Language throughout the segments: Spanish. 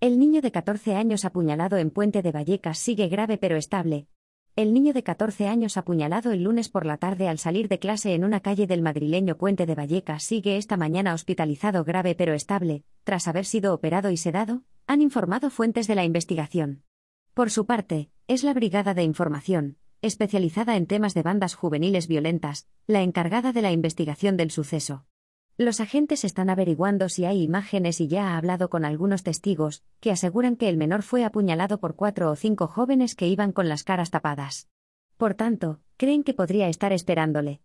El niño de 14 años apuñalado en Puente de Vallecas sigue grave pero estable. El niño de 14 años apuñalado el lunes por la tarde al salir de clase en una calle del madrileño Puente de Vallecas sigue esta mañana hospitalizado grave pero estable, tras haber sido operado y sedado, han informado fuentes de la investigación. Por su parte, es la Brigada de Información, especializada en temas de bandas juveniles violentas, la encargada de la investigación del suceso. Los agentes están averiguando si hay imágenes y ya ha hablado con algunos testigos, que aseguran que el menor fue apuñalado por cuatro o cinco jóvenes que iban con las caras tapadas. Por tanto, creen que podría estar esperándole.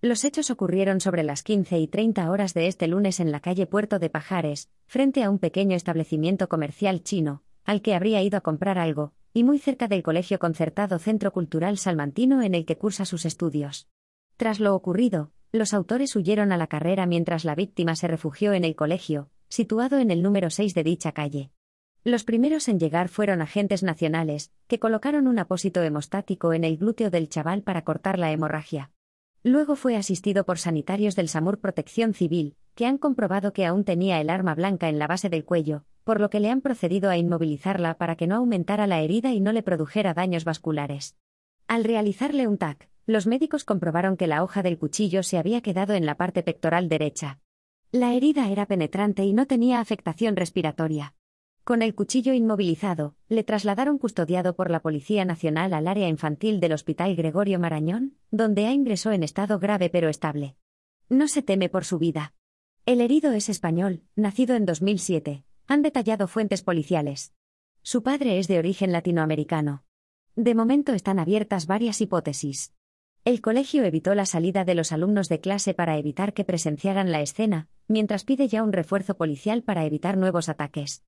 Los hechos ocurrieron sobre las 15 y 30 horas de este lunes en la calle Puerto de Pajares, frente a un pequeño establecimiento comercial chino, al que habría ido a comprar algo, y muy cerca del Colegio Concertado Centro Cultural Salmantino en el que cursa sus estudios. Tras lo ocurrido, los autores huyeron a la carrera mientras la víctima se refugió en el colegio, situado en el número 6 de dicha calle. Los primeros en llegar fueron agentes nacionales, que colocaron un apósito hemostático en el glúteo del chaval para cortar la hemorragia. Luego fue asistido por sanitarios del SAMUR Protección Civil, que han comprobado que aún tenía el arma blanca en la base del cuello, por lo que le han procedido a inmovilizarla para que no aumentara la herida y no le produjera daños vasculares. Al realizarle un TAC, los médicos comprobaron que la hoja del cuchillo se había quedado en la parte pectoral derecha. La herida era penetrante y no tenía afectación respiratoria. Con el cuchillo inmovilizado, le trasladaron custodiado por la Policía Nacional al área infantil del Hospital Gregorio Marañón, donde ha ingresó en estado grave pero estable. No se teme por su vida. El herido es español, nacido en 2007, han detallado fuentes policiales. Su padre es de origen latinoamericano. De momento están abiertas varias hipótesis. El colegio evitó la salida de los alumnos de clase para evitar que presenciaran la escena, mientras pide ya un refuerzo policial para evitar nuevos ataques.